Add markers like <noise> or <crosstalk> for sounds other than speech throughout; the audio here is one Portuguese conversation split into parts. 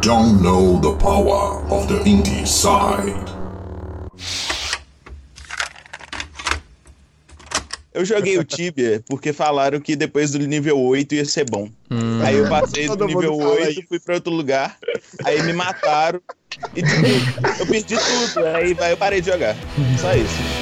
don't know the power of the indie side. Eu joguei o Tibia porque falaram que depois do nível 8 ia ser bom. Hum. Aí eu passei do nível mundo fala 8, fui pra outro lugar, aí me mataram e tipo, eu perdi tudo. Aí eu parei de jogar. Só isso.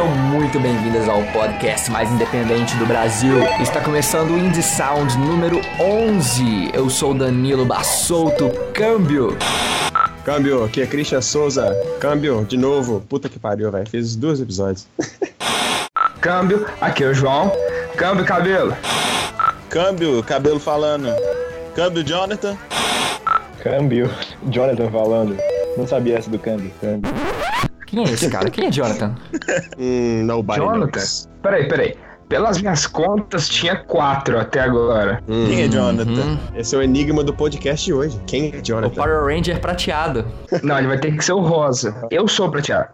Sejam muito bem-vindas ao podcast mais independente do Brasil. Está começando o Indie Sound número 11. Eu sou Danilo Bassouto, câmbio. Câmbio, aqui é Christian Souza. Câmbio, de novo. Puta que pariu, velho. Fiz dois episódios. <laughs> Câmbio, aqui é o João. Câmbio, cabelo. Câmbio, cabelo falando. Câmbio, Jonathan. Câmbio. Jonathan falando. Não sabia essa do câmbio. câmbio. Quem é esse cara? Quem é Jonathan? <laughs> Hum, nobody Jonathan? knows. Peraí, peraí. Pelas minhas contas, tinha quatro até agora. Hum, Quem é Jonathan? Uhum. Esse é o enigma do podcast de hoje. Quem é O Jonathan? Power Ranger prateado. Não, ele vai ter que ser o rosa. Eu sou o prateado.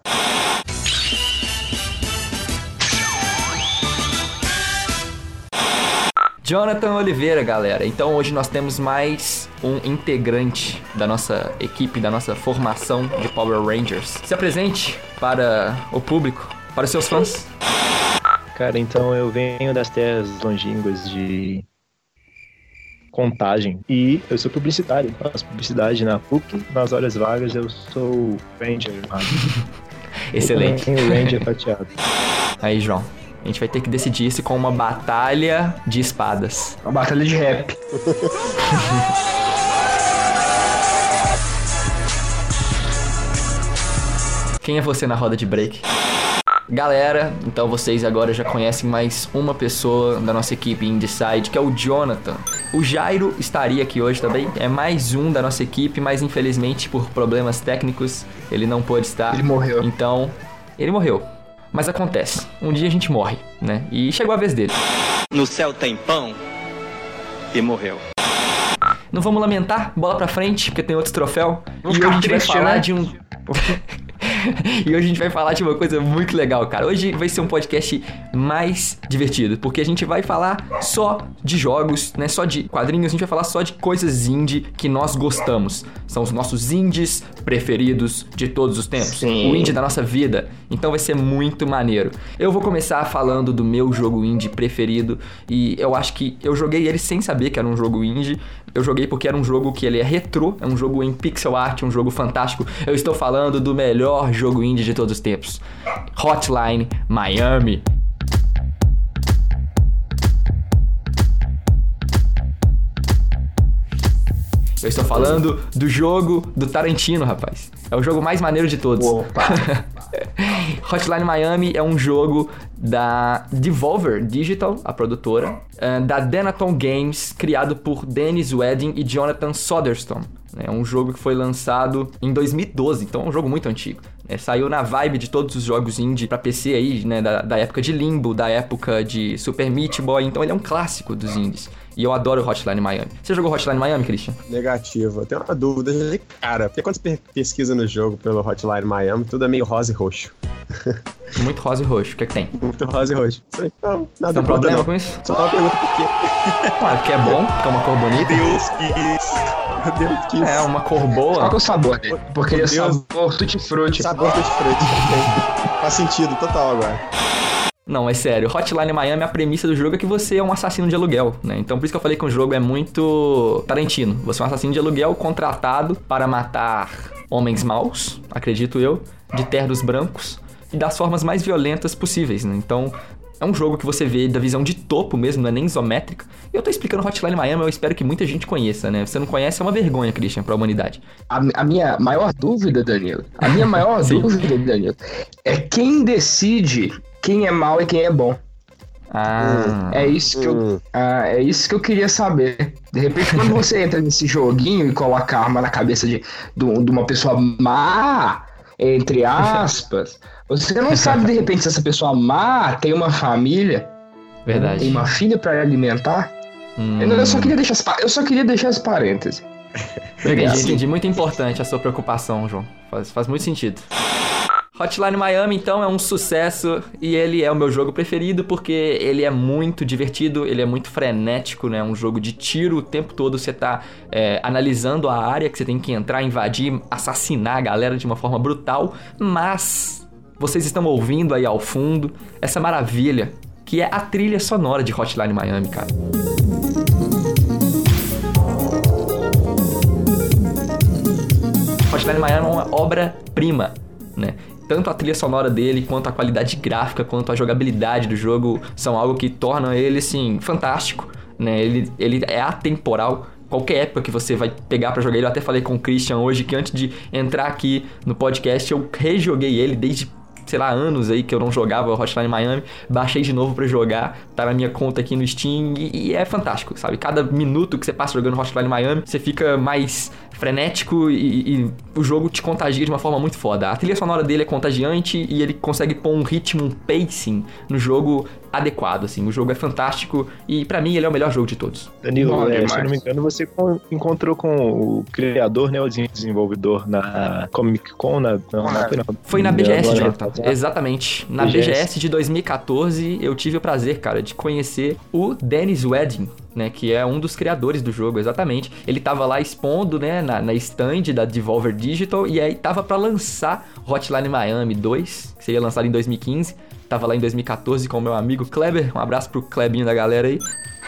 Jonathan Oliveira, galera. Então hoje nós temos mais um integrante da nossa equipe, da nossa formação de Power Rangers. Se apresente para o público, para os seus fãs. Cara, então eu venho das terras longínquas de contagem e eu sou publicitário. Faço publicidade na PUC. Nas horas vagas eu sou Ranger. <laughs> Excelente. Eu Ranger prateado. Aí, João. A gente vai ter que decidir isso com uma batalha de espadas. Uma batalha de rap. <laughs> Quem é você na roda de break? Galera, então vocês agora já conhecem mais uma pessoa da nossa equipe Indeside, que é o Jonathan. O Jairo estaria aqui hoje também, é mais um da nossa equipe, mas infelizmente por problemas técnicos ele não pôde estar. Ele morreu. Então, ele morreu. Mas acontece, um dia a gente morre, né? E chegou a vez dele. No céu tem pão e morreu. Não vamos lamentar, bola pra frente, porque tem outro troféu. Vou e hoje a gente vai falar né? de um. <laughs> <laughs> e hoje a gente vai falar de uma coisa muito legal, cara. Hoje vai ser um podcast mais divertido, porque a gente vai falar só de jogos, né? Só de quadrinhos, a gente vai falar só de coisas indie que nós gostamos. São os nossos indies preferidos de todos os tempos. Sim. O indie da nossa vida. Então vai ser muito maneiro. Eu vou começar falando do meu jogo indie preferido e eu acho que eu joguei ele sem saber que era um jogo indie. Eu joguei porque era um jogo que ele é retrô, é um jogo em pixel art, um jogo fantástico. Eu estou falando do melhor jogo indie de todos os tempos. Hotline Miami. Eu estou falando do jogo do Tarantino, rapaz. É o jogo mais maneiro de todos. <laughs> Hotline Miami é um jogo da Devolver Digital, a produtora, eh, da Denaton Games, criado por Dennis Wedding e Jonathan Soderstrom. É um jogo que foi lançado em 2012, então é um jogo muito antigo. É, saiu na vibe de todos os jogos indie pra PC aí, né, da, da época de Limbo, da época de Super Meat Boy, então ele é um clássico dos indies. E eu adoro Hotline Miami. Você jogou Hotline Miami, Christian? Negativo. Eu tenho uma dúvida de cara. Porque quando você pe- pesquisa no jogo pelo Hotline Miami, tudo é meio rosa e roxo. <laughs> Muito rosa e roxo, o que é que tem? Muito rosa e roxo. Não, nada Tem um problema não. com isso? Só uma pergunta por quê? Claro que é bom, que é uma cor bonita. Deus quis. Meu Deus, que É, uma cor Qual boa. que é o sabor dele? Porque ele é sabor tutti-frutti. sabor de frente. <laughs> Faz sentido, total agora. Não, é sério. Hotline Miami, a premissa do jogo é que você é um assassino de aluguel, né? Então por isso que eu falei que o jogo é muito Tarantino. Você é um assassino de aluguel contratado para matar homens maus, acredito eu, de ternos brancos e das formas mais violentas possíveis, né? Então é um jogo que você vê da visão de topo mesmo, não é nem isométrica. E eu tô explicando Hotline Miami, eu espero que muita gente conheça, né? Se você não conhece, é uma vergonha, Christian, pra humanidade. A, a minha maior dúvida, Danilo, a minha maior <laughs> dúvida, Danilo, é quem decide quem é mal e quem é bom. Ah. É isso que eu, Hum. ah, é isso que eu queria saber. De repente, quando <laughs> você entra nesse joguinho e coloca a arma na cabeça de, de, de uma pessoa má, entre aspas, você não sabe de repente se essa pessoa má tem uma família, Verdade. tem uma filha pra alimentar. Hum, Eu, eu só queria deixar eu só queria deixar esse parêntese. entendi, entendi. Muito importante a sua preocupação, João. Faz, faz muito sentido. Hotline Miami, então, é um sucesso e ele é o meu jogo preferido porque ele é muito divertido, ele é muito frenético, né? Um jogo de tiro o tempo todo. Você tá é, analisando a área que você tem que entrar, invadir, assassinar a galera de uma forma brutal, mas vocês estão ouvindo aí ao fundo essa maravilha que é a trilha sonora de Hotline Miami, cara. Hotline Miami é uma obra-prima, né? Tanto a trilha sonora dele, quanto a qualidade gráfica, quanto a jogabilidade do jogo são algo que tornam ele, assim, fantástico, né? Ele, ele é atemporal. Qualquer época que você vai pegar pra jogar ele, eu até falei com o Christian hoje que antes de entrar aqui no podcast eu rejoguei ele desde sei lá, anos aí que eu não jogava Hotline Miami, baixei de novo pra jogar, tá na minha conta aqui no Steam e, e é fantástico, sabe? Cada minuto que você passa jogando Hotline Miami, você fica mais frenético e, e o jogo te contagia de uma forma muito foda. A trilha sonora dele é contagiante e ele consegue pôr um ritmo, um pacing no jogo adequado, assim. O jogo é fantástico e pra mim ele é o melhor jogo de todos. Danilo, Bom é, se eu não me engano, você con- encontrou com o criador, né, o desenvolvedor na Comic Con, na, não, não foi, não. Foi na BGS, Jonathan. passado. Exatamente. Na BGS. BGS de 2014, eu tive o prazer, cara, de conhecer o Dennis Wedding, né? Que é um dos criadores do jogo, exatamente. Ele tava lá expondo, né, na, na stand da Devolver Digital, e aí tava pra lançar Hotline Miami 2, que seria lançado em 2015. Tava lá em 2014 com o meu amigo Kleber. Um abraço pro Klebinho da galera aí.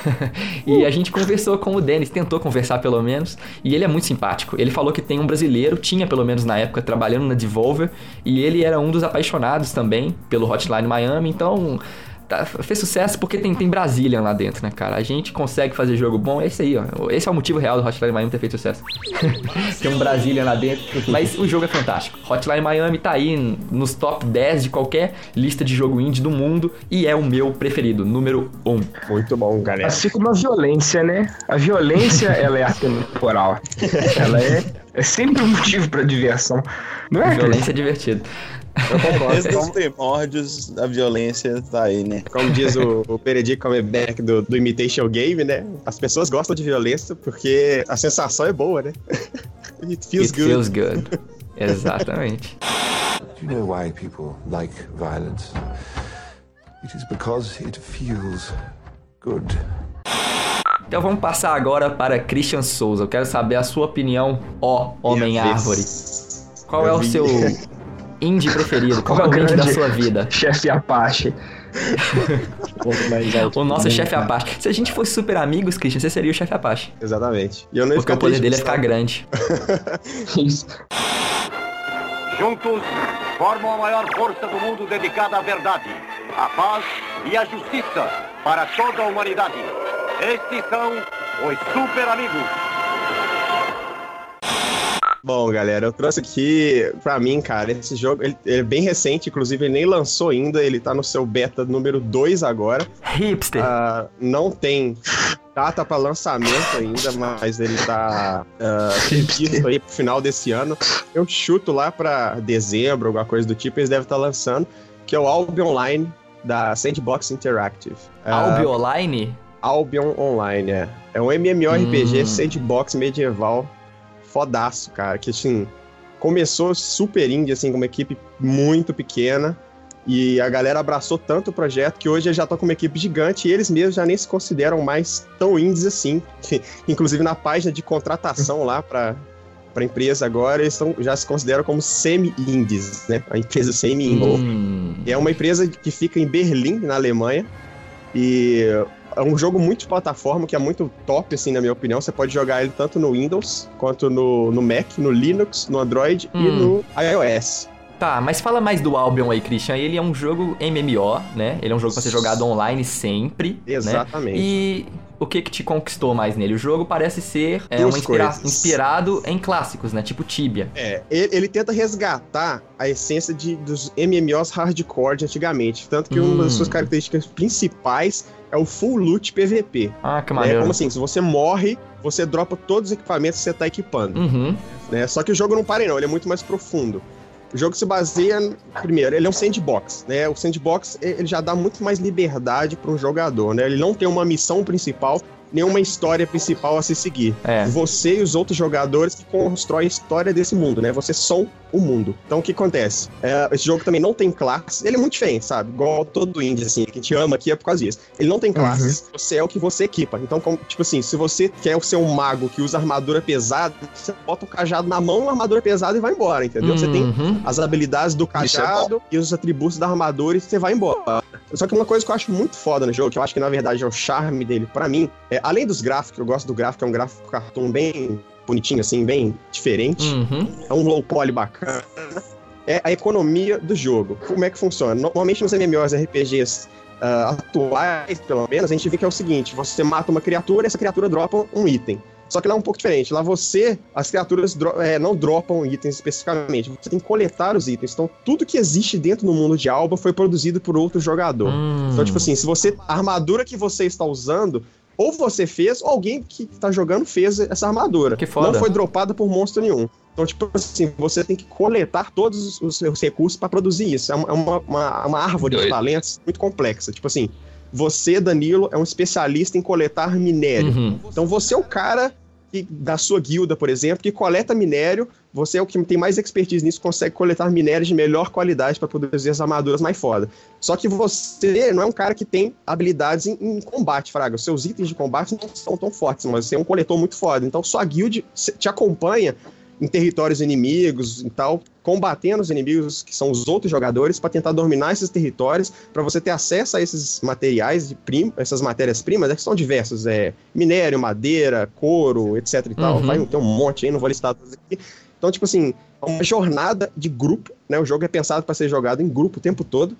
<laughs> e a gente conversou com o Denis, tentou conversar pelo menos, e ele é muito simpático. Ele falou que tem um brasileiro, tinha pelo menos na época, trabalhando na Devolver, e ele era um dos apaixonados também pelo Hotline Miami, então tá- fez sucesso porque tem, tem Brazilian lá dentro, né, cara? A gente consegue fazer jogo bom, é isso aí, ó. Esse é o motivo real do Hotline Miami ter feito sucesso. <laughs> tem um Brazilian lá dentro, mas o jogo é fantástico. Hotline Miami tá aí nos top 10 de qualquer lista de jogo indie do mundo, e é o meu preferido, número 1. Muito bom, galera. Mas fica uma violência, né? A violência, <laughs> ela é atemporal. Ela é, é sempre um motivo pra diversão. Não é? Violência é divertido. Eu concordo. Desde os Como, primórdios, a violência tá aí, né? como diz o, o Benedict Cumberbatch do, do Imitation Game, né? As pessoas gostam de violência porque a sensação é boa, né? <laughs> It feels It good. feels good. Exatamente. Do you know why people like violence? It is because it feels good. Então vamos passar agora para Christian Souza. Eu quero saber a sua opinião, ó Homem. Árvore. Qual é Eu o vi. seu <laughs> indie preferido? <laughs> Qual é o indie da grande- sua vida? <laughs> Chefe Apache. <laughs> O nosso chefe Apache. Se a gente fosse super amigos, Christian, você seria o chefe Apache. Exatamente. E eu Porque o poder dele é ficar grande. Isso. Juntos, formam a maior força do mundo dedicada à verdade, à paz e à justiça para toda a humanidade. Estes são os Super Amigos. Bom, galera, eu trouxe aqui pra mim, cara, esse jogo, ele, ele é bem recente, inclusive ele nem lançou ainda, ele tá no seu beta número 2 agora. Hipster. Ah, não tem data pra lançamento ainda, mas ele tá ah, previsto aí pro final desse ano. Eu chuto lá pra dezembro, alguma coisa do tipo, eles devem estar lançando, que é o Albion Online da Sandbox Interactive. Ah, Albion Albion Online, é. É um MMORPG Hum. sandbox medieval fodaço, cara. Que assim, começou super indie, assim, com uma equipe muito pequena. E a galera abraçou tanto o projeto que hoje já tá com uma equipe gigante e eles mesmos já nem se consideram mais tão indies assim. Inclusive na página de contratação lá pra, pra empresa agora, eles tão, já se consideram como semi-indies, né? A empresa semi-indie. Hum. É uma empresa que fica em Berlim, na Alemanha. E é um jogo muito de plataforma, que é muito top, assim, na minha opinião. Você pode jogar ele tanto no Windows, quanto no, no Mac, no Linux, no Android e Hum. no iOS. Tá, mas fala mais do Albion aí, Christian. Ele é um jogo MMO, né? Ele é um jogo pra ser jogado online sempre. Né? Exatamente. E o que que te conquistou mais nele? O jogo parece ser é, uma inspira- coisas. inspirado em clássicos, né? Tipo Tibia. É, ele, ele tenta resgatar a essência de, dos MMOs hardcore de antigamente. Tanto que uma das Hum. suas características principais é o full loot PVP. Ah, que É maneiro. como assim, se você morre, você dropa todos os equipamentos que você tá equipando. Uhum. né? Só que o jogo não para aí, não, ele é muito mais profundo. O jogo se baseia, primeiro, ele é um sandbox, né? O sandbox ele já dá muito mais liberdade para um jogador, né? Ele não tem uma missão principal nenhuma história principal a se seguir. É. Você e os outros jogadores que constroem a história desse mundo, né? Vocês são o mundo. Então o que acontece? É, esse jogo também não tem classes. Ele é muito diferente, sabe? Igual todo indie, assim, que a gente ama aqui é por causa disso. Ele não tem classes. Você é o que você equipa. Então, como- tipo assim, se você quer ser um mago que usa armadura pesada, você bota o cajado na mão, a armadura pesada e vai embora, entendeu? Você tem Uhum. as habilidades do Isso é cajado e os atributos da armadura e você vai embora. Só que uma coisa que eu acho muito foda no jogo, que eu acho que na verdade é o charme dele pra mim, é além dos gráficos, eu gosto do gráfico, é um gráfico cartoon bem bonitinho, assim, bem diferente. Uhum. É um low poly bacana. É a economia do jogo. Como é que funciona? Normalmente nos MMOs RPGs ah, atuais, pelo menos, a gente vê que é o seguinte: você mata uma criatura e essa criatura dropa um item. Só que lá é um pouco diferente. Lá você, as criaturas dro- é, não dropam itens especificamente. Você tem que coletar os itens. Então, tudo que existe dentro do mundo de Alba foi produzido por outro jogador. Hum. Então, tipo assim, se você. A armadura que você está usando, ou você fez, ou alguém que tá jogando fez essa armadura. Que foda. Não foi dropada por monstro nenhum. Então, tipo assim, você tem que coletar todos os seus recursos para produzir isso. É uma, é uma, uma, uma árvore de Doido. talentos muito complexa. Tipo assim, você, Danilo, é um especialista em coletar minério. Uhum. Então você é o cara que- da sua guilda, por exemplo, que coleta minério. Você é o que tem mais expertise nisso, consegue coletar minérios de melhor qualidade para produzir as armaduras mais foda. Só que você não é um cara que tem habilidades em, em combate, Fraga. Os seus itens de combate não são tão fortes, mas você é um coletor muito foda. Então sua guild te acompanha em territórios inimigos e tal, combatendo os inimigos que são os outros jogadores para tentar dominar esses territórios, para você ter acesso a esses materiais de prim, essas matérias-primas, né, que são diversas, é minério, madeira, couro, etc e tal. Uhum. Vai ter um monte aí, não vou listar todos aqui. Então, tipo assim, é uma jornada de grupo, né? O jogo é pensado para ser jogado em grupo o tempo todo,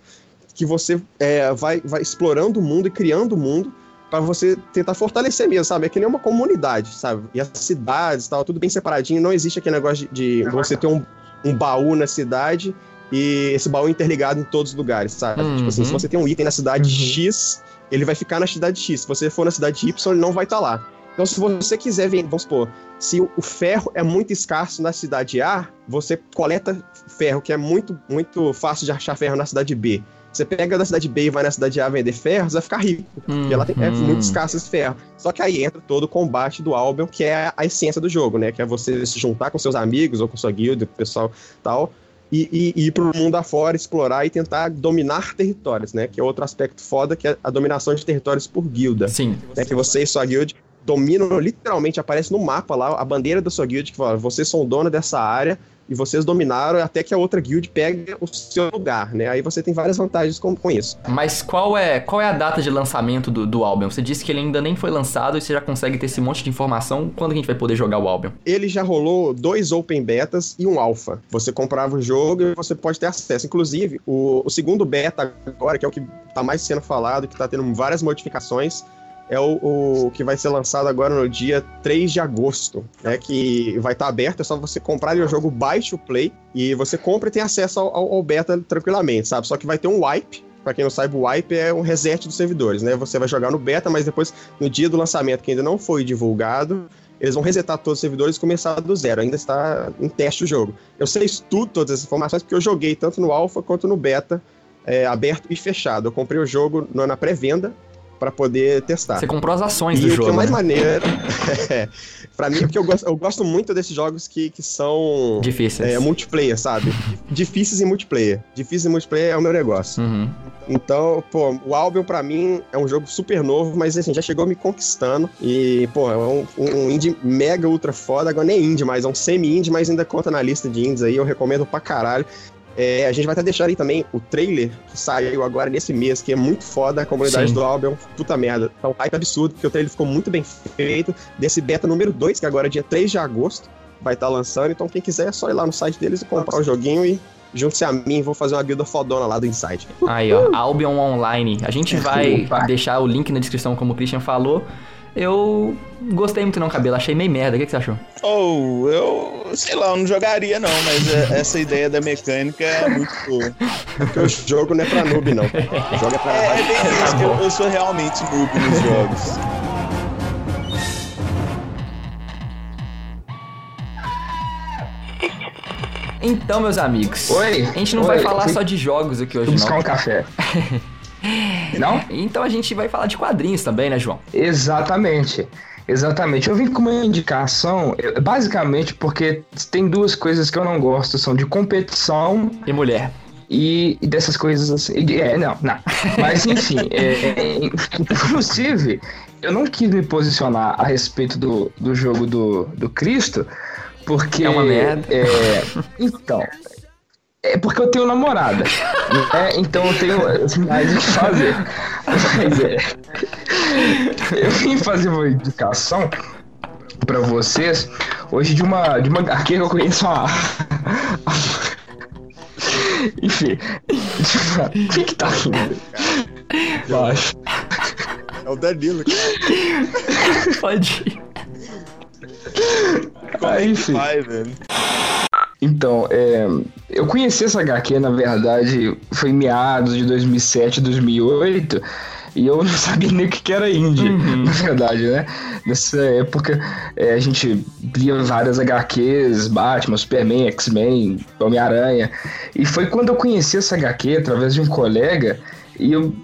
que você é, vai, vai explorando o mundo e criando o mundo para você tentar fortalecer mesmo, sabe? É que nem uma comunidade, sabe? E as cidades tal, tudo bem separadinho, não existe aquele negócio de, de você ter um, um baú na cidade e esse baú interligado em todos os lugares, sabe? Uhum. Tipo assim, se você tem um item na cidade Uhum. X, ele vai ficar na cidade X. Se você for na cidade Y, ele não vai estar lá. Então, se você quiser ver, vamos supor, se o o ferro é muito escasso na cidade A, você coleta ferro, que é muito, muito fácil de achar ferro na cidade B. Você pega da cidade B e vai na cidade A vender ferro, você vai ficar rico. Porque ela tem, é Uhum. muito escasso esse ferro. Só que aí entra todo o combate do Albion, que é a essência do jogo, né? Que é você se juntar com seus amigos ou com sua guilda, com o pessoal tal, e, e, e ir pro mundo afora, explorar e tentar dominar territórios, né? Que é outro aspecto foda, que é a dominação de territórios por guilda. Sim. Né? Que você e sua guild dominam, literalmente aparece no mapa lá, a bandeira da sua guild, que fala, vocês são dono dessa área, e vocês dominaram até que a outra guild pegue o seu lugar, né? Aí você tem várias vantagens com, com isso. Mas qual é, qual é a data de lançamento do, do Albion? Você disse que ele ainda nem foi lançado e você já consegue ter esse monte de informação. Quando a gente vai poder jogar o Albion? ele já rolou dois open betas e um alpha. Você comprava o jogo e você pode ter acesso. Inclusive, o, o segundo beta agora, que é o que tá mais sendo falado, que tá tendo várias modificações, é o, o que vai ser lançado agora no dia 3 de agosto, né? Que vai estar aberto, é só você comprar o jogo, baixe o play, e você compra e tem acesso ao, ao- beta tranquilamente, sabe? Só que vai ter um wipe. Pra quem não sabe, o wipe é um reset dos servidores, né? Você vai jogar no beta, mas depois, no dia do lançamento, que ainda não foi divulgado, eles vão resetar todos os servidores e começar do zero. Ainda está em teste o jogo. Eu sei tudo, todas essas informações, porque eu joguei tanto no alpha quanto no beta, é, aberto e fechado. Eu comprei o jogo na pré-venda para poder testar. Você comprou as ações E do o que jogo. é mais né? maneiro, <laughs> é, pra mim, porque eu gosto, eu gosto muito desses jogos que, que são Difíceis. é, multiplayer, sabe? Difíceis em multiplayer. Difícil em multiplayer é o meu negócio. Uhum. Então, pô, o Albion pra mim é um jogo super novo, mas assim, já chegou me conquistando. E, pô, é um, um indie mega ultra foda. Agora nem indie mais, é um semi-indie, mas ainda conta na lista de indies aí. Eu recomendo pra caralho. É, a gente vai até deixar aí também o trailer que saiu agora nesse mês, que é muito foda. A comunidade Sim. do Albion, puta merda. Tá um hype absurdo, porque o trailer ficou muito bem feito. Desse beta número 2, que agora é dia 3 de agosto, vai estar lançando. Então, quem quiser é só ir lá no site deles e comprar o joguinho e junte-se a mim. Vou fazer uma guilda fodona lá do Inside. Aí, ó, Albion Online. A gente <laughs> vai deixar o link na descrição, como o Christian falou. Eu gostei muito não, cabelo. Achei meio merda. O que, que você achou? Ou eu, sei lá, eu não jogaria não, mas é- essa ideia da mecânica é muito boa. Porque o jogo não é pra noob, não. É pra. É, é bem isso, que eu, eu sou realmente noob nos jogos. Então, meus amigos. Oi. A gente não Oi, vai falar fui- só de jogos aqui hoje, Fui buscar não. um café. <laughs> <laughs> Não? Então a gente vai falar de quadrinhos também, né, João? Exatamente. Exatamente. Eu vim com uma indicação, basicamente porque tem duas coisas que eu não gosto, são de competição E mulher. e e dessas coisas assim. É, não, não. Mas enfim, é, é, <laughs> inclusive, eu não quis me posicionar a respeito do, do jogo do, do Cristo, porque. É uma merda. é, então. É porque eu tenho namorada. né? Então eu tenho mais o que fazer. Mas é. Eu vim fazer uma indicação pra vocês hoje de uma de uma HQ que eu conheço há. Enfim. O que que tá rindo? Baixo. É o Danilo, cara. Pode ir. Ah, enfim. Vai, velho. Então, é, eu conheci essa HQ, na verdade, foi em meados de 2007, 2008, e eu <laughs> não sabia nem o que era indie, na verdade, né? Nessa época, é, a gente lia várias HQs, Batman, Superman, X-Men, Homem-Aranha, e foi quando eu conheci essa HQ, através de um colega, e eu,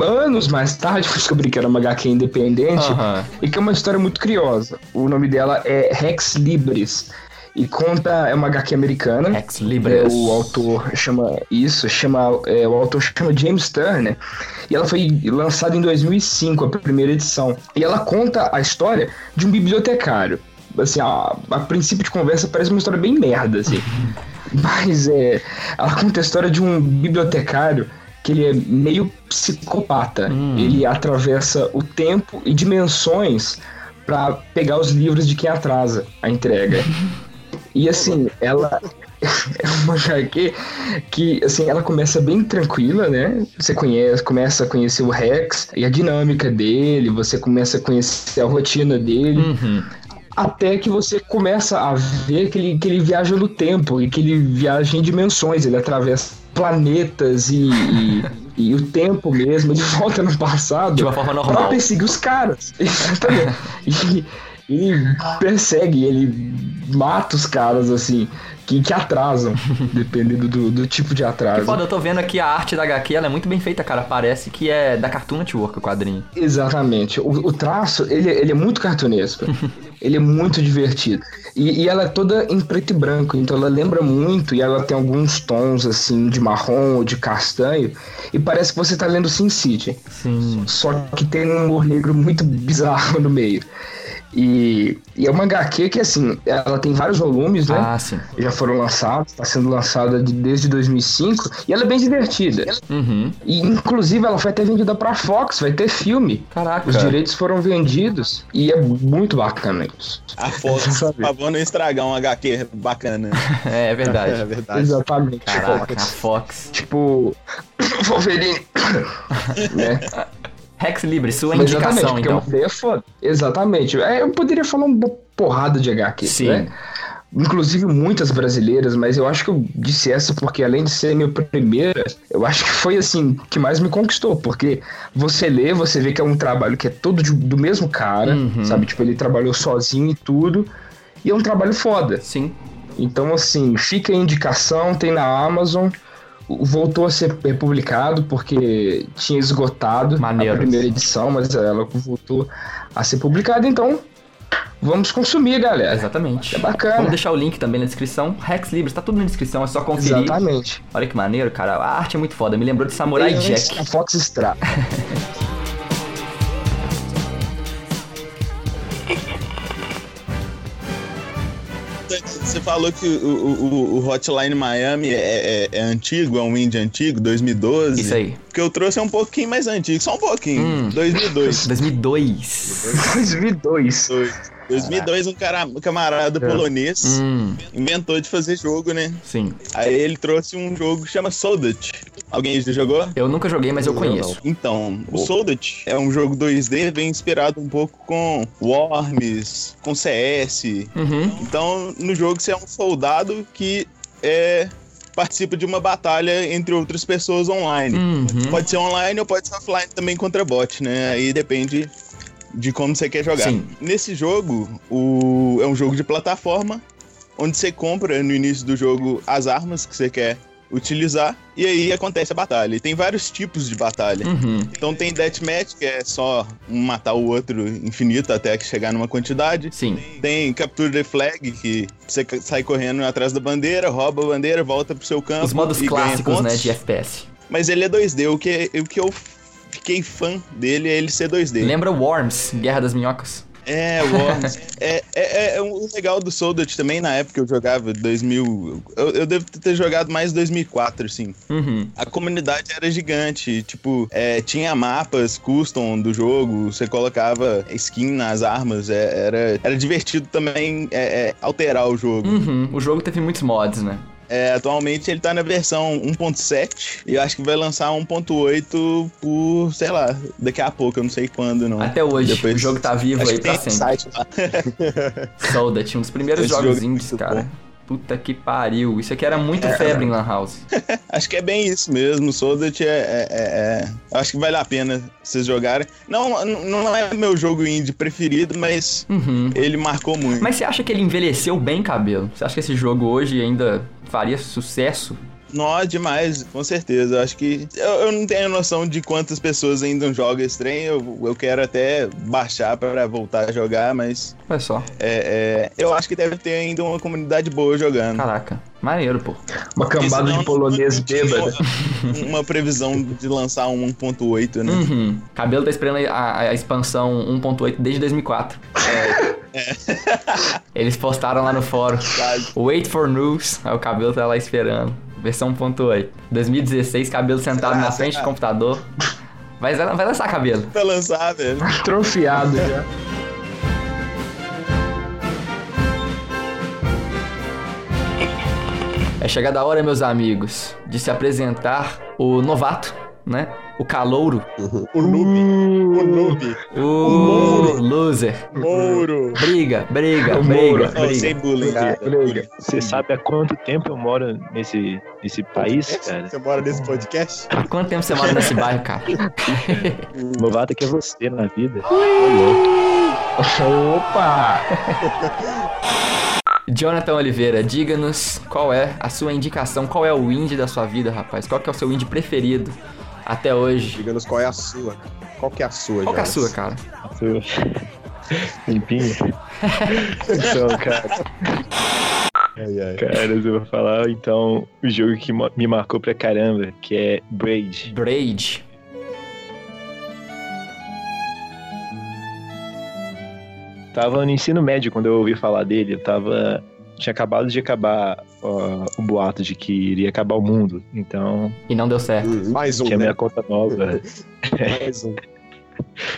anos mais tarde, descobri que era uma HQ independente, Aham. e que é uma história muito curiosa. O nome dela é Rex Libris. E conta, é uma HQ americana. Ex É, Libris. o autor chama isso, chama é, o autor chama James Turner e ela foi lançada em 2005 a primeira edição e ela conta a história de um bibliotecário. Assim, a, a princípio de conversa parece uma história bem merda, assim. <laughs> Mas é, ela conta a história de um bibliotecário que ele é meio psicopata. Ele atravessa o tempo e dimensões pra pegar os livros de quem atrasa a entrega. <laughs> E assim, ela <laughs> é uma HQ que, assim, ela começa bem tranquila, né? Você conhece, começa a conhecer o Rex e a dinâmica dele, você começa a conhecer a rotina dele, Uhum. até que você começa a ver que ele, que ele viaja no tempo e que ele viaja em dimensões, ele atravessa planetas e, e, e o tempo mesmo, ele <laughs> volta no passado De uma forma pra normal. perseguir os caras. <laughs> Exatamente. E ele persegue, ele mata os caras, assim, que, que atrasam, <laughs> dependendo do, do tipo de atraso. Foda, eu tô vendo aqui a arte da HQ, ela é muito bem feita, cara. Parece que é da Cartoon Network o quadrinho. Exatamente. O, o traço, ele, ele é muito cartunesco. <laughs> ele é muito divertido. E, e ela é toda em preto e branco, então ela lembra muito e ela tem alguns tons, assim, de marrom ou de castanho. E parece que você tá lendo Sin City. Sim. Só que tem um humor negro muito bizarro no meio. E, e é uma HQ que, assim, ela tem vários volumes, né? Ah, sim. Já foram lançados, está sendo lançada de- desde 2005 e ela é bem divertida. Uhum. E inclusive ela foi até vendida pra Fox, vai ter filme. Caraca. Os direitos foram vendidos e é muito bacana isso. A foto, por favor, não estragar um HQ bacana. <laughs> É, é verdade. É verdade. Exatamente. Caraca, a Fox. Fox. Tipo, <coughs> Wolverine. <coughs> né? <laughs> Rex Libre, sua Mas indicação, exatamente, porque então. é foda. Exatamente. É, eu poderia falar uma porrada de HQ, Sim. né? Inclusive muitas brasileiras, mas eu acho que eu disse essa porque além de ser minha primeira, eu acho que foi assim que mais me conquistou, porque você lê, você vê que é um trabalho que é todo de- do mesmo cara, Uhum. sabe? Tipo, ele trabalhou sozinho e tudo, e é um trabalho foda. Sim. Então, assim, fica a indicação, tem na Amazon. Voltou a ser publicado porque tinha esgotado Maneiro. a primeira edição, mas ela voltou a ser publicada, então vamos consumir, galera. Exatamente. É bacana. Vamos deixar o link também na descrição. Rex Libres, tá tudo na descrição, é só conferir. Exatamente. Olha que maneiro, cara. A arte é muito foda. Me lembrou de Samurai Jack. A Fox Extra. <laughs> falou que o, o- o Hotline Miami é, é- é antigo, é um indie antigo, 2012. Isso aí. O que eu trouxe é um pouquinho mais antigo, só um pouquinho. Hum. 2002. 2002. 2002. 2002, um cara, um camarada polonês Hum, inventou de fazer jogo, né? sim. Aí ele trouxe um jogo que chama Soldat. Alguém já jogou? Eu nunca joguei, mas eu conheço. Então, o Soldat é um jogo 2D bem inspirado um pouco com Worms, com CS. Uhum. Então, no jogo você é um soldado que é, participa de uma batalha entre outras pessoas online. Uhum. Pode ser online ou pode ser offline também contra bot, né? Aí depende de como você quer jogar. Sim. Nesse jogo, o... é um jogo de plataforma, onde você compra no início do jogo as armas que você quer utilizar e aí acontece a batalha. E tem vários tipos de batalha. Uhum. Então tem deathmatch, que é só um matar o outro infinito até que chegar numa quantidade. Sim. Tem Capture the Flag, que você sai correndo atrás da bandeira, rouba a bandeira, volta pro seu campo. Os modos clássicos, né, de FPS. Mas ele é 2D. O que, o que eu fiquei fã dele é ele ser 2D. Lembra Worms, Guerra das Minhocas? É, Worms. <laughs> é, é, é, é o legal do Soldat também, na época que eu jogava, 2000... Eu, eu devo ter jogado mais 2004, assim. Uhum. A comunidade era gigante, tipo, é, tinha mapas custom do jogo, você colocava skin nas armas, é, era, era divertido também é, é, alterar o jogo. Uhum. O jogo teve muitos mods, né? É, atualmente ele tá na versão 1.7 e eu acho que vai lançar 1.8 por, sei lá, daqui a pouco, eu não sei quando não. Até hoje, Depois- o jogo tá vivo aí pra sempre. site lá. <laughs> Soldat, um dos primeiros Esse jogos jogo é indies, muito cara. bom. Puta que pariu. Isso aqui era muito febre em Lan House. <laughs> Acho que é bem isso mesmo. Soldat é, é, é- é- Acho que vale a pena vocês jogarem. Não, não é meu jogo indie preferido, mas Uhum. ele marcou muito. Mas você acha que ele envelheceu bem, cabelo? Você acha que esse jogo hoje ainda faria sucesso? Nó demais, com certeza. Eu Acho que. Eu, eu não tenho noção de quantas pessoas ainda jogam esse trem. Eu, eu quero até baixar para voltar a jogar, mas Olha só. é, é, eu acho que deve ter ainda uma comunidade boa jogando. Caraca. Maneiro, pô. Uma cambada de polonês bêbada. Uma, previsão de lançar um 1.8, né? Uhum. Cabelo tá esperando a, a expansão 1.8 desde 2004. Eles postaram lá no fórum. Wait for news. Aí o cabelo tá lá esperando. Versão 1.8. 2016, cabelo sentado Será? na frente Será? do computador. Vai, vai lançar cabelo. Pra lançar, velho. Atrofiado já. É chegada a hora, meus amigos, de se apresentar o novato, né? O calouro, O noob. O noob. o, loser. Mouro. Briga, briga, O briga. Não, sem briga. bullying. Cara, briga. Você sabe há quanto tempo eu moro nesse, nesse país, cara? Você mora nesse podcast? Há quanto tempo você mora nesse bairro, cara? <laughs> Novato que é você na vida. Opa! Jonathan Oliveira, diga-nos qual é a sua indicação, qual é o indie da sua vida, rapaz? Qual que é o seu indie preferido até hoje? Diga-nos qual é a sua. Qual que é a sua, Qual que é a sua, cara? <laughs> Limpinho. Então, <laughs> cara, Ai, ai. cara, eu vou falar então o jogo que me marcou pra caramba, que é Braid. Braid. Tava no ensino médio quando eu ouvi falar dele, eu tava. Tinha acabado de acabar ó, o boato de que iria acabar o mundo. Então, E não deu certo. Hum, mais um, tinha né? minha conta nova. <laughs> Mais um.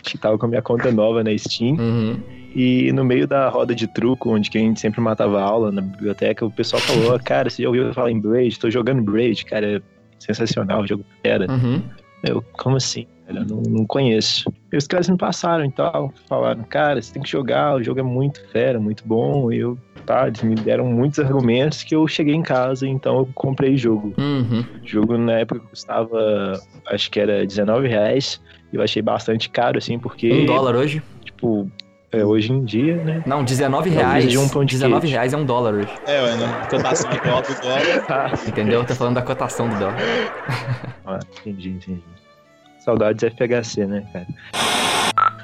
que <laughs> tava com a minha conta nova na Steam. Uhum. E no meio da roda de truco, onde que a gente sempre matava aula na biblioteca, o pessoal falou: <laughs> Cara, você já ouviu falar em Braid? Tô jogando Braid, cara, é sensacional o jogo. Era. Uhum. Eu, como assim? Eu não, não conheço. E os caras me passaram e tal, falaram: Cara, você tem que jogar, o jogo é muito fera, muito bom. E eu, tá, eles me deram muitos argumentos que eu cheguei em casa, então eu comprei o jogo. Uhum. O jogo na época custava, acho que era 19 reais. E eu achei bastante caro, assim, porque, Um dólar hoje? tipo, é, hoje em dia, né? Não, 19 Talvez reais. de um pão de 19 queijo. reais é um dólar hoje. É, ué, na cotação do dólar. <laughs> Entendeu? Tá falando da cotação do dólar. ah, entendi, entendi. Saudades FHC, né, cara?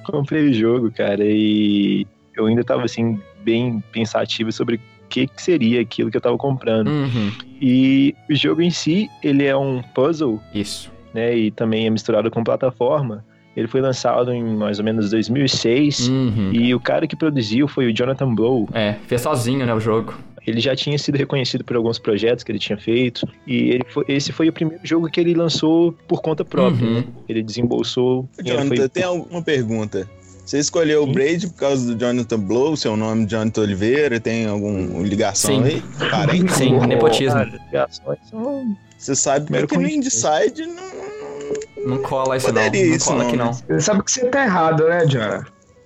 Comprei o jogo, cara, e eu ainda tava, assim, bem pensativo sobre o que, que seria aquilo que eu tava comprando. Uhum. E o jogo em si, ele é um puzzle, Isso. né, e também é misturado com plataforma. Ele foi lançado em mais ou menos 2006. Uhum. E o cara que produziu foi o Jonathan Blow. É, fez sozinho, né, o jogo. Ele já tinha sido reconhecido por alguns projetos que ele tinha feito. E ele foi- esse foi o primeiro jogo que ele lançou por conta própria. Uhum. né? Ele desembolsou. Jonathan, foi- tem alguma pergunta? Você escolheu o. Braid por causa do Jonathan Blow, seu nome é Jonathan Oliveira, tem alguma ligação Sim. aí? Parente? Sim, nepotismo. Cara, as ligações são- Você sabe Primeiro que no. Inside não, Não cola isso não. Poderia Não isso cola não, aqui não. Você sabe que você tá errado, né, Jonah?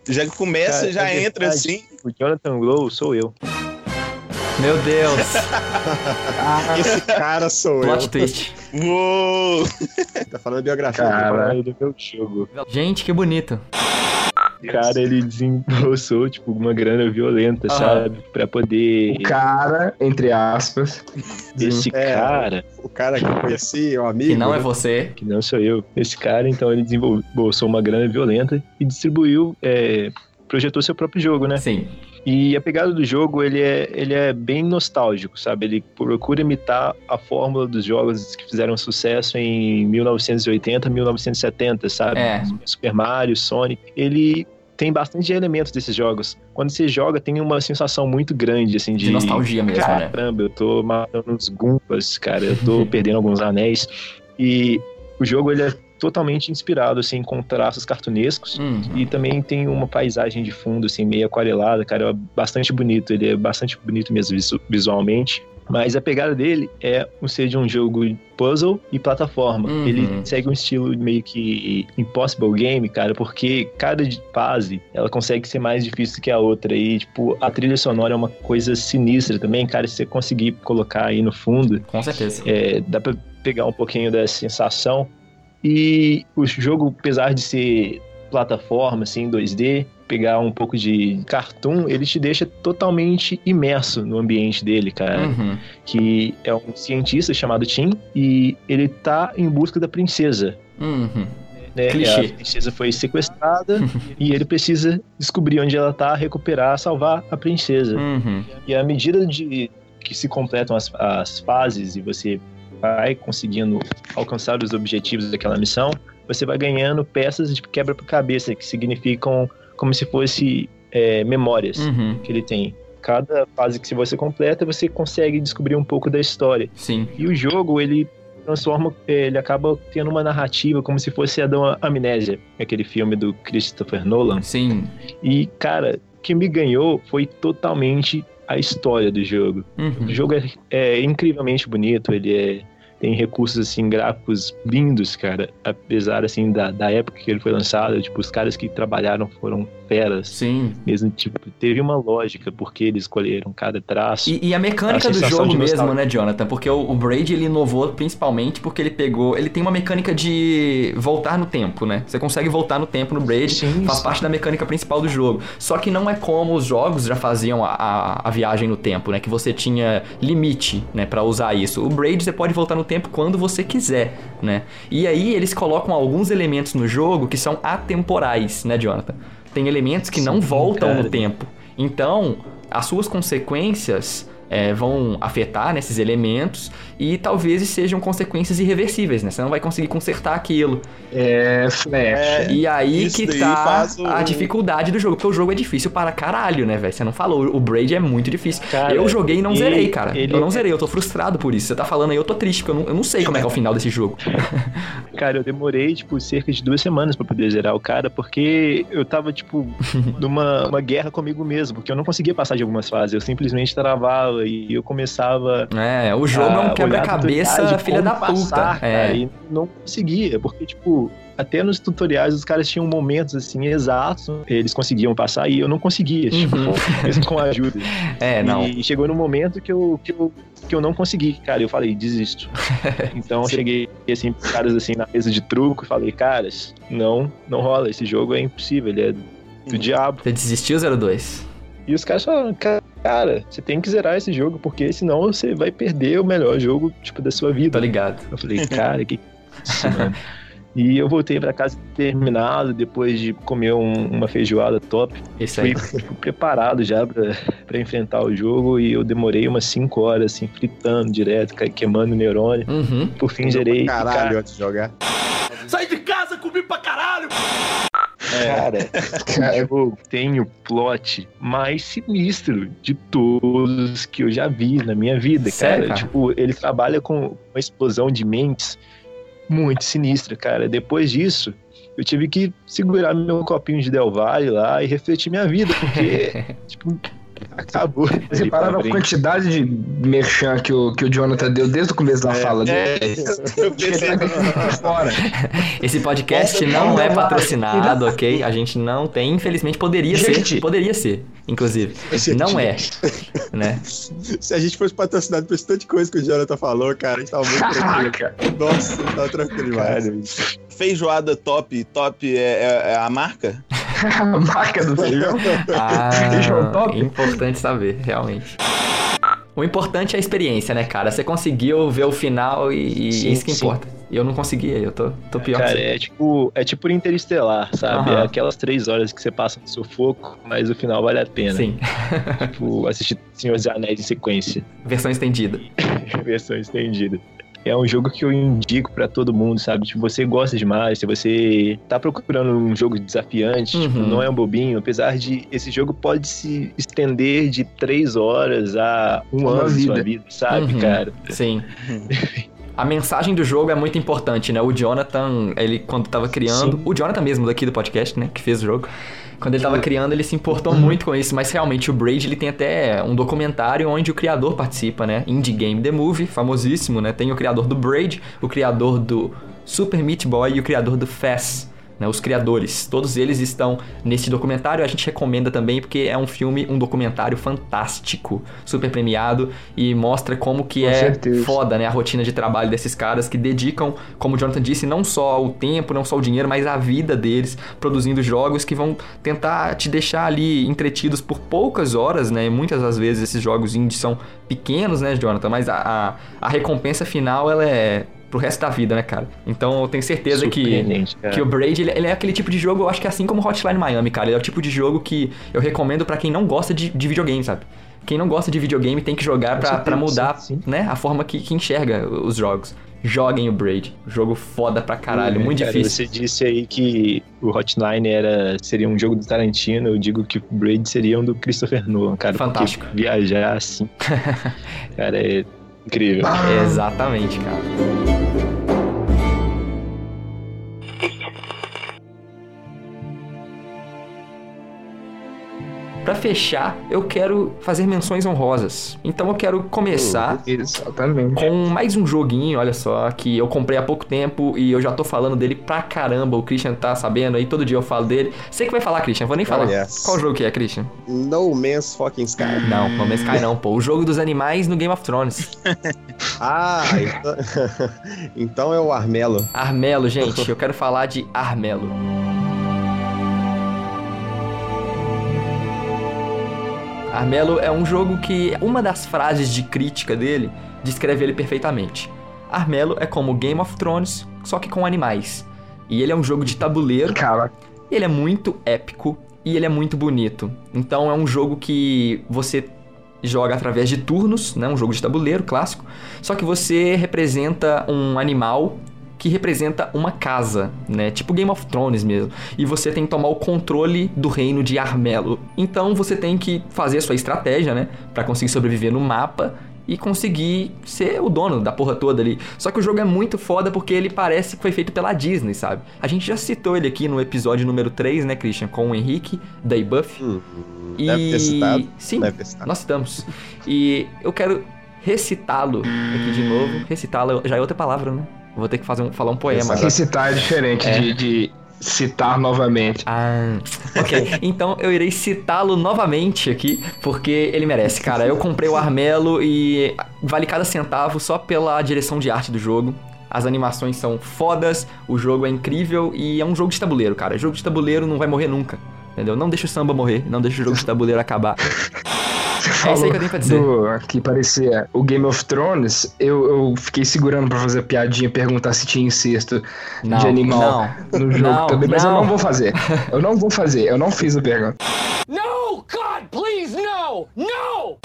já que começa, Cara, já é entra verdade. assim. O Jonathan Blow sou eu. Meu Deus. Esse cara sou eu. Plot twist. Uou! Tá falando biografia. Cara. Falando do meu jogo. Gente, que bonito. O cara, ele desembolsou, tipo, uma grana violenta, Aham. sabe? Pra poder... O cara, entre aspas, Esse É. cara, O cara que eu conheci, o amigo. Que não é você. que não sou eu, esse cara, então, ele desembolsou uma grana violenta e distribuiu, é, projetou seu próprio jogo, né? Sim. E a pegada do jogo, ele é, ele é bem nostálgico, sabe? Ele procura imitar a fórmula dos jogos que fizeram sucesso em 1980, 1970, sabe? É. Super Mario, Sonic. Ele tem bastante elementos desses jogos. Quando você joga, tem uma sensação muito grande, assim, de... De nostalgia mesmo, né? Caramba, eu tô matando uns Gumpas, cara. Eu tô <laughs> perdendo alguns anéis. E o jogo, ele é totalmente inspirado, assim, com traços cartunescos. Uhum. E também tem uma paisagem de fundo, assim, meio aquarelada, cara, é bastante bonito. Ele é bastante bonito mesmo visu- visualmente. Mas a pegada dele é um ser de um jogo puzzle e plataforma. Uhum. Ele segue um estilo meio que impossible game, cara, porque cada fase ela consegue ser mais difícil que a outra. E, tipo, a trilha sonora é uma coisa sinistra também, cara. Se você conseguir colocar aí no fundo, Com certeza. é, dá pra pegar um pouquinho dessa sensação. E o jogo, apesar de ser plataforma, assim, 2D, pegar um pouco de cartoon, ele te deixa totalmente imerso no ambiente dele, cara. Uhum. Que é um cientista chamado Tim e ele tá em busca da princesa. Uhum. Né? A princesa foi sequestrada <laughs> e ele precisa descobrir onde ela tá, recuperar, salvar a princesa. Uhum. E à medida de que se completam as, as fases e você vai conseguindo alcançar os objetivos daquela missão, você vai ganhando peças de quebra-cabeça que significam como se fosse é, memórias Uhum. que ele tem. Cada fase que você completa, você consegue descobrir um pouco da história. Sim. E o jogo, ele transforma, ele acaba tendo uma narrativa como se fosse a da Amnésia, aquele filme do Christopher Nolan. Sim. E, cara, o que me ganhou foi totalmente a história do jogo. O Uhum. jogo é, é incrivelmente bonito, ele é- tem recursos, assim, gráficos lindos, cara. Apesar, assim, da, da época que ele foi lançado, tipo, os caras que trabalharam foram feras. Sim. Mesmo, tipo, teve uma lógica porque eles escolheram cada traço. E, e a mecânica A do jogo mesmo, né, Jonathan? Porque o, o Braid ele inovou principalmente porque ele pegou. Ele tem uma mecânica de voltar no tempo, né? Você consegue voltar no tempo no Braid, Sim, faz sim. parte da mecânica principal do jogo. Só que não é como os jogos já faziam a, a, a viagem no tempo, né? Que você tinha limite, né, Pra usar isso. O Braid você pode voltar no tempo quando você quiser, né? E aí eles colocam alguns elementos no jogo que são atemporais, né, Jonathan? Tem elementos que não Sim, voltam cara. no tempo. Então, as suas consequências é, vão afetar nesses elementos e talvez sejam consequências irreversíveis, né? Você não vai conseguir consertar aquilo. é Flash. É, E aí Isso que tá o- a dificuldade do jogo, porque o jogo é difícil para caralho, né, velho? Você não falou, o Braid é muito difícil. Cara, eu joguei e não ele- zerei, cara. ele- Eu não zerei, eu tô frustrado por isso. Você tá falando aí, eu tô triste, porque eu não, eu não sei como é que é o final desse jogo. <laughs> Cara, eu demorei, tipo, cerca de duas semanas pra poder zerar o cara, porque eu tava, tipo, <laughs> numa uma guerra comigo mesmo, porque eu não conseguia passar de algumas fases, eu simplesmente travava e eu começava. É, o jogo é a um olhar quebra-cabeça, filha da puta. é. e não conseguia, porque, tipo, até nos tutoriais os caras tinham momentos assim exatos, eles conseguiam passar e eu não conseguia, tipo, Uhum. <laughs> mesmo com a ajuda. É, não. E chegou no momento que eu, que eu, que eu não consegui, cara. Eu falei, desisto. <laughs> Então eu cheguei assim, pros caras assim na mesa de truco e falei, caras, não, não rola. Esse jogo é impossível, ele é do diabo. Você desistiu, 02? E os caras falaram, cara, você tem que zerar esse jogo, porque senão você vai perder o melhor jogo, tipo, da sua vida. ligado. Eu falei, cara, que isso, mano. <laughs> E eu voltei pra casa terminado, depois de comer um- uma feijoada top. Isso aí. Fui, <laughs> fui preparado já pra, pra enfrentar o jogo e eu demorei umas 5 horas, assim, fritando direto, queimando o neurônio. Uhum. Por fim, zerei. E, Caralho, antes de jogar. Cara, o jogo tem o plot mais sinistro de todos que eu já vi na minha vida, Sério, cara. cara? Tipo, ele trabalha com uma explosão de mentes muito sinistra, cara. Depois disso, eu tive que segurar meu copinho de Del Valle lá e refletir minha vida, porque, <laughs> tipo, acabou. Você pararam a quantidade de merchan que o, que o Jonathan deu desde o começo da fala dele? É, eu pensei, Fora. <laughs> Esse podcast Nossa, não é patrocinado, ok? A gente não tem, infelizmente poderia Gente. ser, poderia ser, inclusive. Não é, né? <laughs> Se a gente fosse patrocinado por esse tanto de coisa que o Jonathan falou, cara, a gente tava muito tranquilo. Nossa, tava tranquilo demais. Feijoada top, top é, é- é a marca? A <laughs> marca do feijão. Feijão Ah, <laughs> top. importante saber, realmente. O importante é a experiência, né, cara? Você conseguiu ver o final e, e Sim, isso que sim. importa. E eu não consegui, eu tô, tô pior Cara, que você. é tipo, é tipo Interestelar, sabe? Aham. É aquelas três horas que você passa no sufoco, mas o final vale a pena. Sim, Tipo, assistir Senhor dos Anéis em sequência. versão estendida. <laughs> versão estendida. É um jogo que eu indico pra todo mundo, sabe? Se você gosta demais, se você tá procurando um jogo desafiante, tipo, Uhum. não é um bobinho, apesar de esse jogo pode se estender de três horas a um Uma ano da sua vida. vida, sabe, Uhum. cara? Sim. <laughs> A mensagem do jogo é muito importante, né? O Jonathan, ele quando tava criando, Sim. o Jonathan mesmo daqui do podcast, né, que fez o jogo, quando ele tava criando, ele se importou muito com isso, mas realmente o Braid, ele tem até um documentário onde o criador participa, né? Indie Game The Movie, famosíssimo, né? Tem o criador do Braid, o criador do Super Meat Boy e o criador do Fast. Né, os criadores, todos eles estão nesse documentário. A gente recomenda também porque é um filme, um documentário fantástico, super premiado e mostra como que Com é certeza. foda, né, a rotina de trabalho desses caras que dedicam, como o Jonathan disse, não só o tempo, não só o dinheiro, mas a vida deles produzindo jogos que vão tentar te deixar ali entretidos por poucas horas, né? E muitas das vezes esses jogos indie são pequenos, né, Jonathan, mas a, a, a recompensa final ela é pro resto da vida, né, cara? Então eu tenho certeza que cara. que o Braid, ele, ele é aquele tipo de jogo, eu acho que é assim como Hotline Miami, cara. Ele é o tipo de jogo que eu recomendo pra quem não gosta de, de videogame, sabe? Quem não gosta de videogame tem que jogar pra mudar, sim, sim. né, a forma que, que enxerga os jogos. Joguem o Braid. Jogo foda pra caralho, É, muito cara, difícil. Você disse aí que o Hotline era, seria um jogo do Tarantino, eu digo que o Braid seria um do Christopher Nolan, cara. Fantástico. Viajar assim, <laughs> cara, é incrível. Exatamente, cara. Pra fechar, eu quero fazer menções honrosas. Então eu quero começar Exatamente. com mais um joguinho, olha só, que eu comprei há pouco tempo e eu já tô falando dele pra caramba. O Christian tá sabendo aí, todo dia eu falo dele. Você que vai falar, Christian, vou nem falar. Oh, yes. Qual jogo que é, Christian? No Man's Fucking Sky. Não, No Man's Sky não, pô. O jogo dos animais no Game of Thrones. <laughs> Ah, então... <laughs> então é o Armelo. Armelo, gente, eu quero falar de Armelo. Armelo é um jogo que uma das frases de crítica dele descreve ele perfeitamente. Armelo é como Game of Thrones, só que com animais. E ele é um jogo de tabuleiro Cara, ele é muito épico e ele é muito bonito. Então é um jogo que você joga através de turnos, né? Um jogo de tabuleiro clássico. Só que você representa um animal que representa uma casa, né? Tipo Game of Thrones mesmo. E você tem que tomar o controle do reino de Armelo. Então você tem que fazer a sua estratégia, né? Pra conseguir sobreviver no mapa e conseguir ser o dono da porra toda ali. Só que o jogo é muito foda porque ele parece que foi feito pela Disney, sabe? A gente já citou ele aqui no episódio número 3, né, Christian? Com o Henrique, da Buff. Hum, E... Deve ter citado. Sim, Deve ter citado. nós estamos. E eu quero recitá-lo aqui de novo. Recitá-lo já é outra palavra, né? Vou ter que fazer um, falar um poema Exato. agora. recitar é diferente É. de, de citar novamente. Ah, ok. <laughs> Então eu irei citá-lo novamente aqui, porque ele merece, cara. Eu comprei o Armelo e vale cada centavo só pela direção de arte do jogo. As animações são fodas, o jogo é incrível e é um jogo de tabuleiro, cara. Jogo de tabuleiro não vai morrer nunca. Entendeu? Não deixa o samba morrer, não deixa o jogo de tabuleiro acabar. <laughs> Você É isso aí que eu pra dizer. do- que parecia o Game of Thrones, eu, eu fiquei segurando pra fazer piadinha e perguntar se tinha incesto Não, de animal no jogo não, também, mas não. eu não vou fazer. Eu não vou fazer, eu não fiz a pergunta. No! God, please, no! No!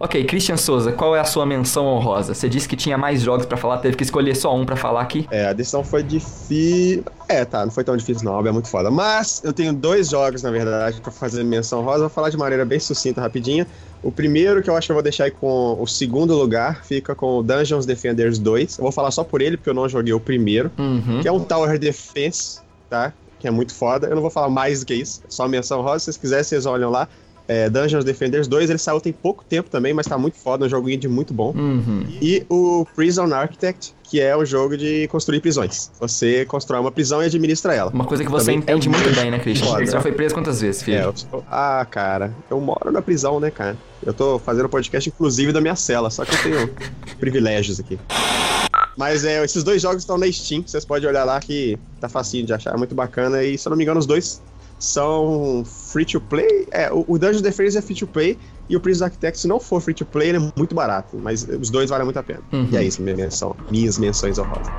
Ok, Christian Souza, qual é a sua menção honrosa? Você disse que tinha mais jogos pra falar, teve que escolher só um pra falar aqui? É, a decisão foi difícil. É, tá, não foi tão difícil não, é muito foda. Mas eu tenho dois jogos, na verdade, pra fazer menção rosa. Vou falar de maneira bem sucinta, rapidinha. O primeiro, que eu acho que eu vou deixar aí com o segundo lugar, fica com o Dungeons Defenders 2. Eu vou falar só por ele, porque eu não joguei o primeiro. Uhum. Que é um Tower Defense, tá? Que é muito foda. Eu não vou falar mais do que isso. É só menção rosa. Se vocês quiserem, vocês olham lá. É, Dungeons Defenders 2, ele saiu tem pouco tempo também, mas tá muito foda, um joguinho de muito bom. Uhum. E o Prison Architect, que é um jogo de construir prisões. Você constrói uma prisão e administra ela. Uma coisa que você Também entende é muito bem, né, Christian? foda. Você já foi preso quantas vezes, filho? É, eu Ah, cara, eu moro na prisão, né, cara? Eu tô fazendo podcast, inclusive, da minha cela, só que eu tenho <laughs> privilégios aqui. Mas é, esses dois jogos estão na Steam, vocês podem olhar lá que tá facinho de achar, é muito bacana. E se eu não me engano, os dois são free to play. É, o, o Dungeon Defense é free to play e o Prison Architect, se não for free to play, ele é muito barato. Mas os dois valem muito a pena. Uhum. E é isso, minha menção. Minhas menções honrosas.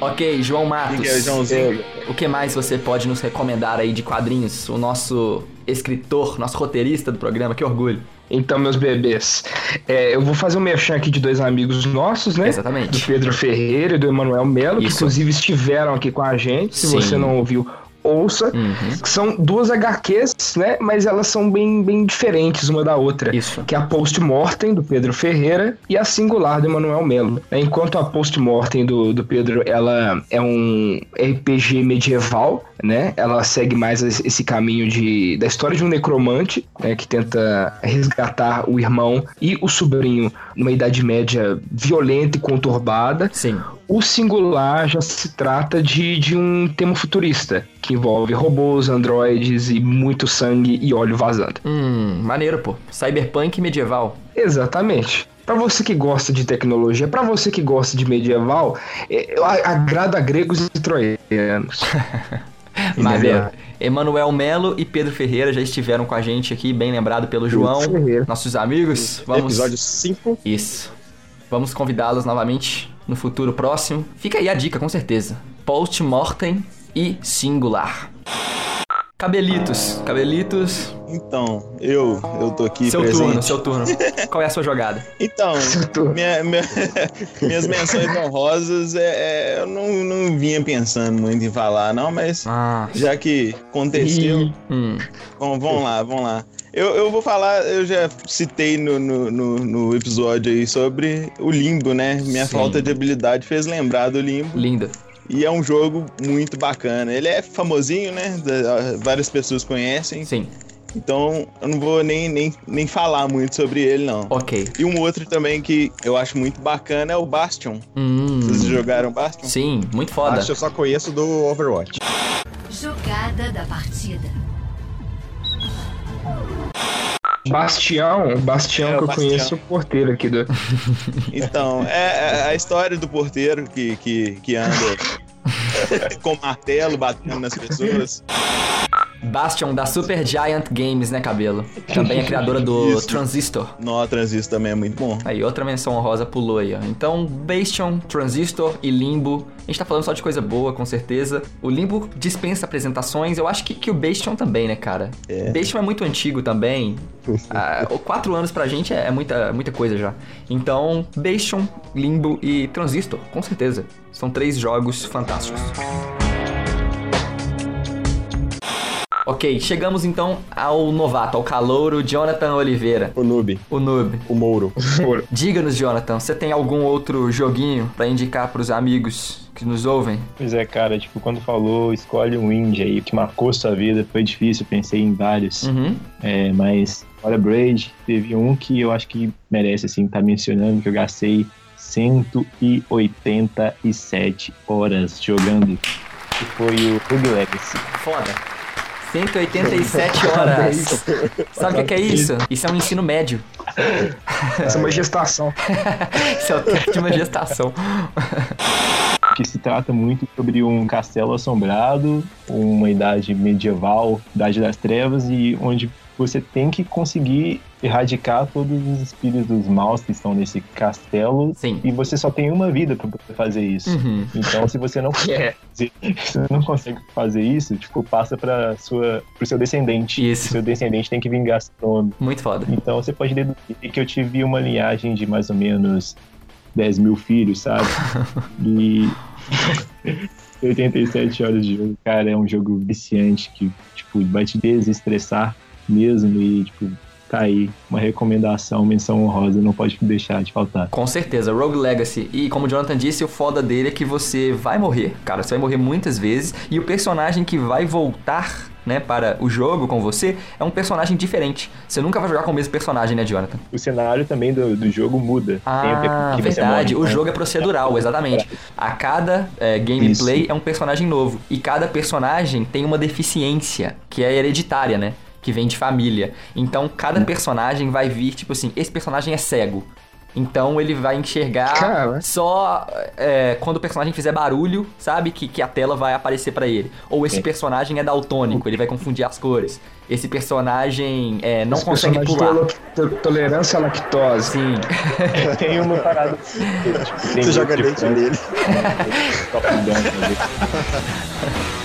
Ok, João Matos. Que é, Joãozinho? O que mais você pode nos recomendar aí de quadrinhos? O nosso escritor, nosso roteirista do programa, que orgulho. Então, meus bebês, é, eu vou fazer um merchan aqui de dois amigos nossos, né? Exatamente. Do Pedro Ferreira e do Emanuel Melo, que inclusive estiveram aqui com a gente. Se Sim. você não ouviu, ouça. Uhum. São duas HQs, né? Mas elas são bem, bem diferentes uma da outra. Isso. Que é a Post-Mortem, do Pedro Ferreira, e a Singular, do Emanuel Melo. Enquanto a Post-Mortem do, do Pedro, ela é um RPG medieval, né? Ela segue mais esse esse caminho de, da história de um necromante, né? Que tenta resgatar o irmão e o sobrinho numa idade média violenta e conturbada. Sim. O singular já se trata de, de um tema futurista, que envolve robôs, androides e muito sangue e óleo vazando. Hum, maneiro, pô. Cyberpunk medieval. Exatamente. Pra você que gosta de tecnologia, pra você que gosta de medieval, é, a- agrada gregos e troianos. <laughs> Maneiro. Emanuel Melo e Pedro Ferreira já estiveram com a gente aqui, bem lembrado pelo João, Ferreira. nossos amigos. Vamos. Episódio 5. Isso. Vamos convidá-los novamente no futuro próximo. Fica aí a dica, com certeza. Post-mortem e singular. Cabelitos. Cabelitos. Então, eu, eu tô aqui seu presente. turno, seu turno. <laughs> Qual é a sua jogada? Então, minha- minha- <laughs> minhas menções honrosas, é, é, eu não, não vinha pensando muito em falar, não, mas Ah. já que aconteceu, Hum. Bom, vamos lá, vamos lá. Eu, eu vou falar, eu já citei no, no, no- no episódio aí sobre o Limbo, né? Minha Sim. falta de habilidade fez lembrar do Limbo. Linda. E é um jogo muito bacana. Ele é famosinho, né? Várias pessoas conhecem. Sim. Então eu não vou nem, nem, nem falar muito sobre ele, não. Ok. E um outro também que eu acho muito bacana é o Bastion. Hum. Vocês jogaram Bastion? Sim, muito foda. Acho que eu só conheço do Overwatch. Jogada da partida. Bastião, Bastião É, que eu Bastião. conheço o porteiro aqui do. <laughs> Então, é, é a história do porteiro que, que, que anda <laughs> com martelo batendo nas pessoas. Bastion da Super Giant Games, né, cabelo? Também é criadora do <laughs> Isso. Transistor. No Transistor também é muito bom. Aí, outra menção honrosa pulou aí, ó. Então, Bastion, Transistor e Limbo. A gente tá falando só de coisa boa, com certeza. O Limbo dispensa apresentações. Eu acho que, que o Bastion também, né, cara? É. Bastion é muito antigo também. <laughs> Ah, quatro anos pra gente é, é muita, muita coisa já. Então, Bastion, Limbo e Transistor, com certeza. São três jogos fantásticos. Ok, chegamos então ao novato, ao calouro Jonathan Oliveira, O Noob, o noob. o Mouro. <laughs> Diga-nos, Jonathan, você tem algum outro joguinho pra indicar pros amigos que nos ouvem? Pois é, cara, tipo, quando falou escolhe um indie aí que marcou sua vida, foi difícil, pensei em vários. Uhum. É, mas olha, Braid, teve um que eu acho que merece, assim, estar mencionando, que eu gastei 187 horas jogando, que foi o Rogue Legacy. Foda. 187 horas. Sabe o que, que é isso? Isso é um ensino médio. Essa é uma gestação. <laughs> Isso é o teste de uma gestação. que se trata muito sobre um castelo assombrado, uma idade medieval, idade das trevas, e onde você tem que conseguir erradicar todos os espíritos maus que estão nesse castelo, Sim. e você só tem uma vida para fazer isso. Uhum. Então, se você não <laughs> É. se você não consegue fazer isso, tipo, passa para sua pro seu descendente. Isso. O seu descendente tem que vingar seu nome. Muito foda. Então você pode deduzir que eu tive uma linhagem de mais ou menos 10 mil filhos, sabe? <laughs> E 87 horas de jogo, cara, é um jogo viciante que, tipo, vai te desestressar mesmo e, tipo, tá aí uma recomendação, menção honrosa, não pode deixar de faltar. Com certeza, Rogue Legacy. E como o Jonathan disse, o foda dele é que você vai morrer, cara. Você vai morrer muitas vezes. E o personagem que vai voltar, né, para o jogo com você é um personagem diferente. Você nunca vai jogar com o mesmo personagem, né, Jonathan? O cenário também do, do jogo muda. Ah, verdade. morre, o né? jogo é procedural, exatamente. A cada é, gameplay Isso. é um personagem novo. E cada personagem tem uma deficiência, que é hereditária, né? Que- vem de família. Então, cada personagem vai vir, tipo assim, esse personagem é cego. Então, vai vir, tipo assim, esse personagem é cego. Então, tipo assim, é tipo assim, é ele vai enxergar Cara. só é, quando o personagem fizer barulho, sabe? Que, que a tela vai aparecer pra ele. Ou esse personagem é daltônico, ele vai confundir as cores. Esse personagem é, não Esse consegue personagem pular. tem to- tolerância à lactose. Sim. <laughs> Tem uma parada. <laughs> tipo, tem Você joga de leite frango, nele. <laughs> top down, né?